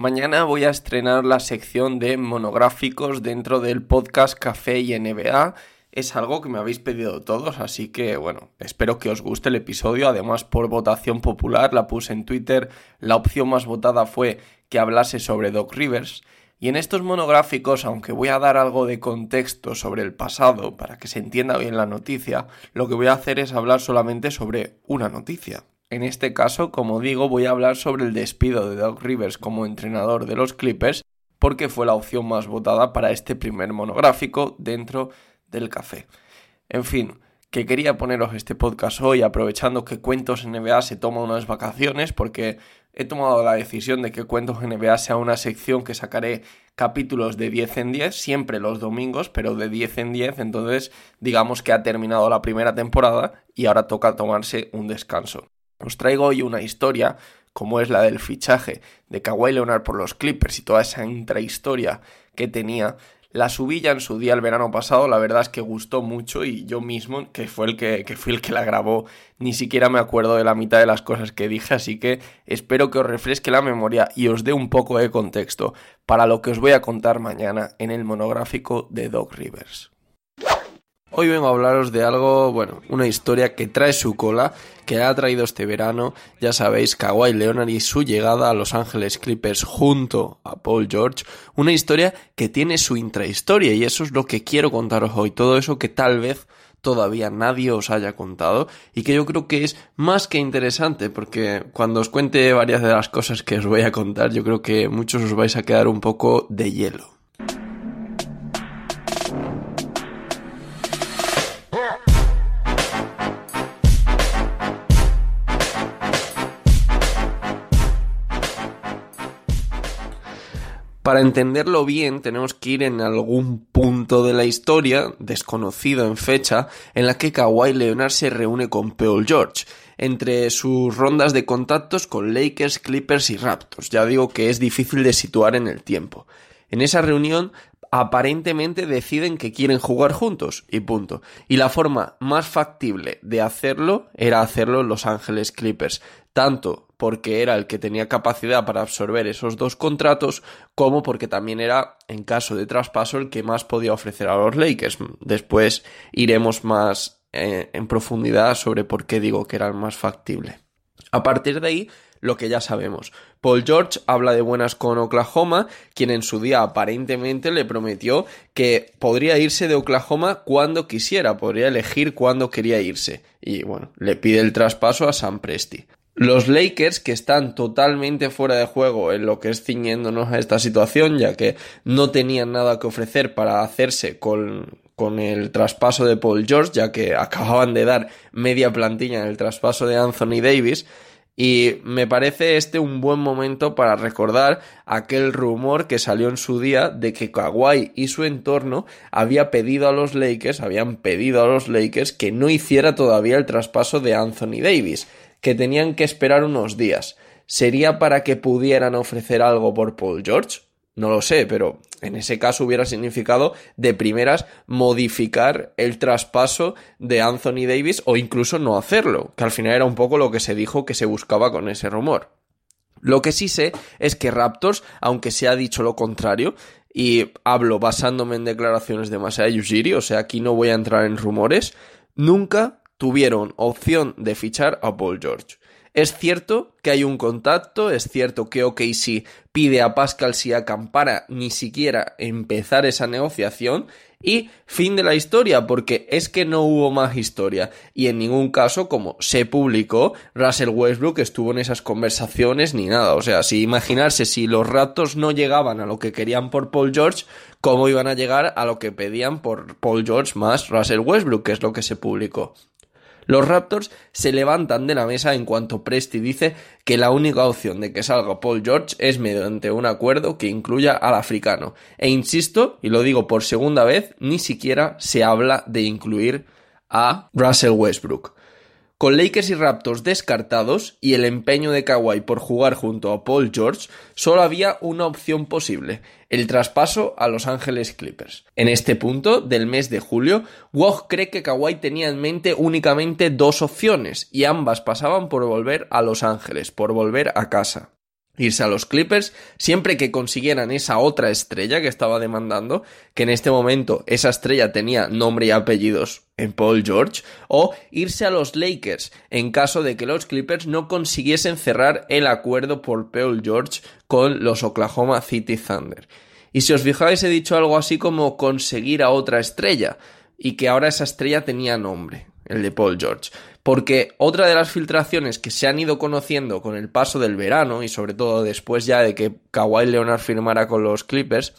Mañana voy a estrenar la sección de monográficos dentro del podcast Café y NBA. Es algo que me habéis pedido todos, así que bueno, espero que os guste el episodio. Además, por votación popular la puse en Twitter. La opción más votada fue que hablase sobre Doc Rivers. Y en estos monográficos, aunque voy a dar algo de contexto sobre el pasado para que se entienda bien la noticia, lo que voy a hacer es hablar solamente sobre una noticia. En este caso, como digo, voy a hablar sobre el despido de Doc Rivers como entrenador de los Clippers porque fue la opción más votada para este primer monográfico dentro del café. En fin, que quería poneros este podcast hoy aprovechando que Cuentos NBA se toma unas vacaciones porque he tomado la decisión de que Cuentos NBA sea una sección que sacaré capítulos de 10 en 10, siempre los domingos, pero de 10 en 10, entonces digamos que ha terminado la primera temporada y ahora toca tomarse un descanso. Os traigo hoy una historia como es la del fichaje de Kawhi Leonard por los Clippers y toda esa intrahistoria que tenía. La subí ya en su día el verano pasado, la verdad es que gustó mucho y yo mismo, que fue el que, que fui el que la grabó, ni siquiera me acuerdo de la mitad de las cosas que dije, así que espero que os refresque la memoria y os dé un poco de contexto para lo que os voy a contar mañana en el monográfico de Doc Rivers. Hoy vengo a hablaros de algo, bueno, una historia que trae su cola, que ha traído este verano, ya sabéis, Kawhi Leonard y su llegada a Los Ángeles Clippers junto a Paul George, una historia que tiene su intrahistoria y eso es lo que quiero contaros hoy, todo eso que tal vez todavía nadie os haya contado y que yo creo que es más que interesante porque cuando os cuente varias de las cosas que os voy a contar yo creo que muchos os vais a quedar un poco de hielo. Para entenderlo bien tenemos que ir en algún punto de la historia, desconocido en fecha, en la que Kawhi Leonard se reúne con Paul George, entre sus rondas de contactos con Lakers, Clippers y Raptors. Ya digo que es difícil de situar en el tiempo. En esa reunión aparentemente deciden que quieren jugar juntos y punto. Y la forma más factible de hacerlo era hacerlo en Los Ángeles Clippers, tanto porque era el que tenía capacidad para absorber esos dos contratos, como porque también era, en caso de traspaso, el que más podía ofrecer a los Lakers. Después iremos más eh, en profundidad sobre por qué digo que era el más factible. A partir de ahí, lo que ya sabemos. Paul George habla de buenas con Oklahoma, quien en su día aparentemente le prometió que podría irse de Oklahoma cuando quisiera, podría elegir cuándo quería irse. Y bueno, le pide el traspaso a Sam Presti. Los Lakers, que están totalmente fuera de juego en lo que es ciñéndonos a esta situación, ya que no tenían nada que ofrecer para hacerse con, con el traspaso de Paul George, ya que acababan de dar media plantilla en el traspaso de Anthony Davis, y me parece este un buen momento para recordar aquel rumor que salió en su día de que Kawhi y su entorno había pedido a los Lakers, habían pedido a los Lakers que no hiciera todavía el traspaso de Anthony Davis que tenían que esperar unos días. ¿Sería para que pudieran ofrecer algo por Paul George? No lo sé, pero en ese caso hubiera significado de primeras modificar el traspaso de Anthony Davis o incluso no hacerlo, que al final era un poco lo que se dijo que se buscaba con ese rumor. Lo que sí sé es que Raptors, aunque se ha dicho lo contrario, y hablo basándome en declaraciones de Masaya Ujiri, o sea, aquí no voy a entrar en rumores, nunca tuvieron opción de fichar a Paul George. Es cierto que hay un contacto, es cierto que OKC pide a Pascal Siakam para ni siquiera empezar esa negociación y fin de la historia, porque es que no hubo más historia y en ningún caso, como se publicó, Russell Westbrook estuvo en esas conversaciones ni nada. O sea, si imaginarse si los ratos no llegaban a lo que querían por Paul George, ¿cómo iban a llegar a lo que pedían por Paul George más Russell Westbrook, que es lo que se publicó? Los Raptors se levantan de la mesa en cuanto Presti dice que la única opción de que salga Paul George es mediante un acuerdo que incluya al africano. E insisto, y lo digo por segunda vez, ni siquiera se habla de incluir a Russell Westbrook. Con Lakers y Raptors descartados y el empeño de Kawhi por jugar junto a Paul George, solo había una opción posible, el traspaso a Los Ángeles Clippers. En este punto del mes de julio, Woj cree que Kawhi tenía en mente únicamente dos opciones y ambas pasaban por volver a Los Ángeles, por volver a casa irse a los Clippers siempre que consiguieran esa otra estrella que estaba demandando, que en este momento esa estrella tenía nombre y apellidos en Paul George, o irse a los Lakers en caso de que los Clippers no consiguiesen cerrar el acuerdo por Paul George con los Oklahoma City Thunder. Y si os fijáis he dicho algo así como conseguir a otra estrella, y que ahora esa estrella tenía nombre, el de Paul George. Porque otra de las filtraciones que se han ido conociendo con el paso del verano y sobre todo después ya de que Kawhi Leonard firmara con los Clippers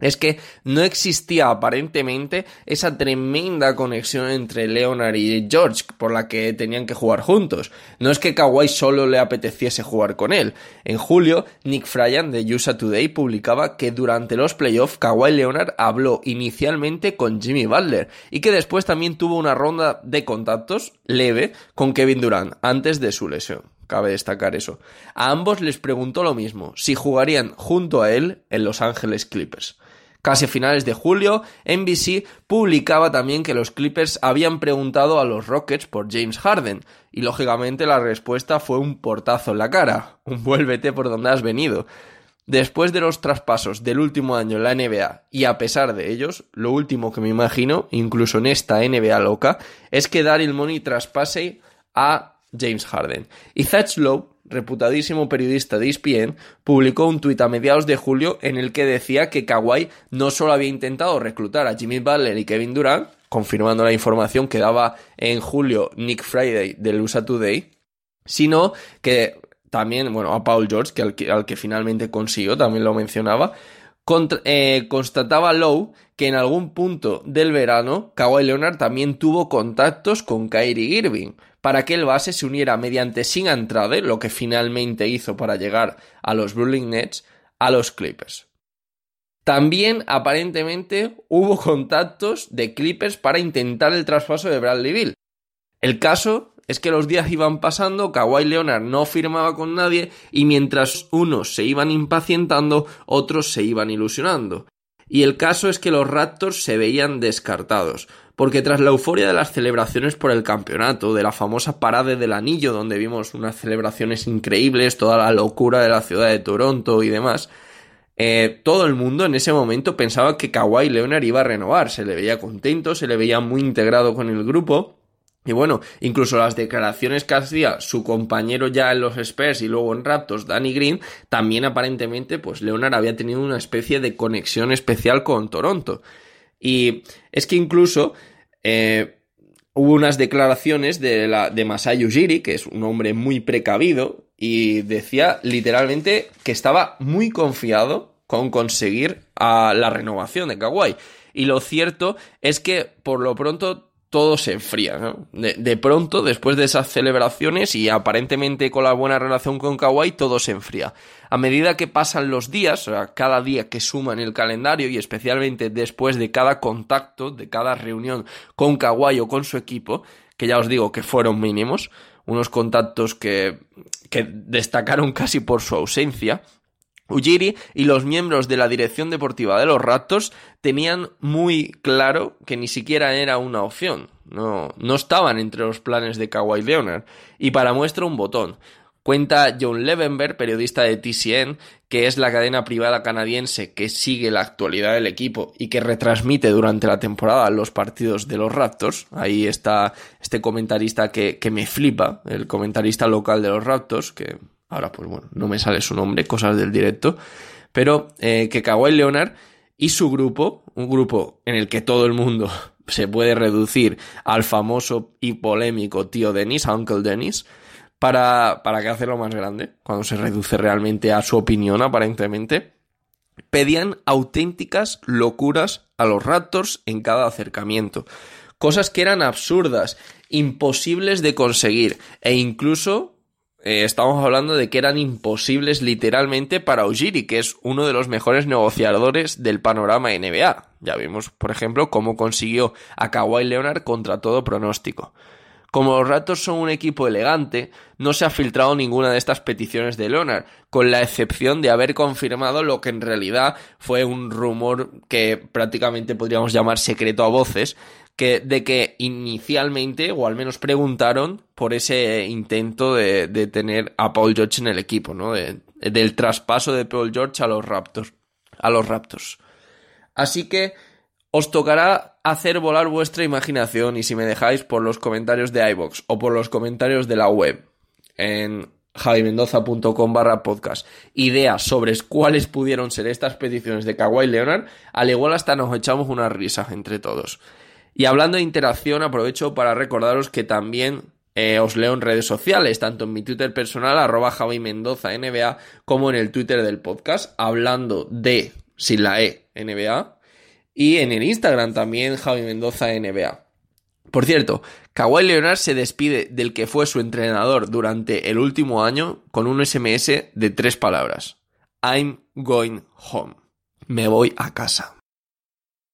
es que no existía aparentemente esa tremenda conexión entre Leonard y George por la que tenían que jugar juntos. No es que Kawhi solo le apeteciese jugar con él. En julio, Nick Fryan de USA Today publicaba que durante los playoffs Kawhi Leonard habló inicialmente con Jimmy Butler y que después también tuvo una ronda de contactos leve con Kevin Durant antes de su lesión. Cabe destacar eso. A ambos les preguntó lo mismo, si jugarían junto a él en Los Ángeles Clippers. Casi a finales de julio, NBC publicaba también que los Clippers habían preguntado a los Rockets por James Harden, y lógicamente la respuesta fue un portazo en la cara, un vuélvete por donde has venido. Después de los traspasos del último año en la NBA, y a pesar de ellos, lo último que me imagino, incluso en esta NBA loca, es que Daryl Money traspase a James Harden. Y Thatch Lowe reputadísimo periodista de ESPN, publicó un tuit a mediados de julio en el que decía que Kawhi no solo había intentado reclutar a Jimmy Butler y Kevin Durant, confirmando la información que daba en julio Nick Friday del USA Today, sino que también, bueno, a Paul George, que al, que, finalmente consiguió, también lo mencionaba, eh, constataba Lowe que en algún punto del verano Kawhi Leonard también tuvo contactos con Kyrie Irving, para que el base se uniera mediante sin Andrade, lo que finalmente hizo para llegar a los Brooklyn Nets, a los Clippers. También aparentemente hubo contactos de Clippers para intentar el traspaso de Bradley Bill. El caso es que los días iban pasando, Kawhi Leonard no firmaba con nadie y mientras unos se iban impacientando, otros se iban ilusionando. Y el caso es que los Raptors se veían descartados porque tras la euforia de las celebraciones por el campeonato, de la famosa parade del anillo, donde vimos unas celebraciones increíbles, toda la locura de la ciudad de Toronto y demás, eh, todo el mundo en ese momento pensaba que Kawhi Leonard iba a renovar, se le veía contento, se le veía muy integrado con el grupo. Y bueno, incluso las declaraciones que hacía su compañero ya en los Spurs y luego en Raptors, Danny Green, también aparentemente, pues Leonard había tenido una especie de conexión especial con Toronto. Y es que incluso eh, hubo unas declaraciones de, la, de Masai Ujiri, que es un hombre muy precavido, y decía literalmente que estaba muy confiado con conseguir a la renovación de Kawhi. Y lo cierto es que por lo pronto todo se enfría. ¿no? De, pronto, después de esas celebraciones y aparentemente con la buena relación con Kawhi, todo se enfría. A medida que pasan los días, o sea, cada día que suma en el calendario y especialmente después de cada contacto, de cada reunión con Kawhi o con su equipo, que ya os digo que fueron mínimos, unos contactos que destacaron casi por su ausencia, Ujiri y los miembros de la dirección deportiva de los Raptors tenían muy claro que ni siquiera era una opción. No, no estaban entre los planes de Kawhi Leonard. Y para muestra un botón. Cuenta John Levenberg, periodista de TCN, que es la cadena privada canadiense que sigue la actualidad del equipo y que retransmite durante la temporada los partidos de los Raptors. Ahí está este comentarista que, que me flipa, el comentarista local de los Raptors, que Ahora, pues bueno, no me sale su nombre, cosas del directo. Pero eh, que Kawhi Leonard y su grupo, un grupo en el que todo el mundo se puede reducir al famoso y polémico tío Dennis, Uncle Dennis, para, para que hacerlo más grande, cuando se reduce realmente a su opinión, aparentemente, pedían auténticas locuras a los Raptors en cada acercamiento cosas que eran absurdas, imposibles de conseguir e incluso eh, estamos hablando de que eran imposibles literalmente para Ujiri, que es uno de los mejores negociadores del panorama NBA. Ya vimos, por ejemplo, cómo consiguió a Kawhi Leonard contra todo pronóstico. Como los Raptors son un equipo elegante, no se ha filtrado ninguna de estas peticiones de Leonard, con la excepción de haber confirmado lo que en realidad fue un rumor que prácticamente podríamos llamar secreto a voces, que, de que inicialmente, o al menos preguntaron por ese intento de, tener a Paul George en el equipo, ¿no? del traspaso de Paul George a los Raptors. A los Raptors. Así que os tocará hacer volar vuestra imaginación y si me dejáis por los comentarios de iBox o por los comentarios de la web en javimendoza.com barra podcast ideas sobre cuáles pudieron ser estas peticiones de Kawhi Leonard, al igual hasta nos echamos una risa entre todos. Y hablando de interacción, aprovecho para recordaros que también eh, os leo en redes sociales, tanto en mi Twitter personal, arroba Javi Mendoza NBA, como en el Twitter del podcast, hablando de, sin la E, NBA, y en el Instagram también Javi Mendoza NBA. Por cierto, Kawhi Leonard se despide del que fue su entrenador durante el último año con un SMS de tres palabras. I'm going home. Me voy a casa.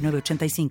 85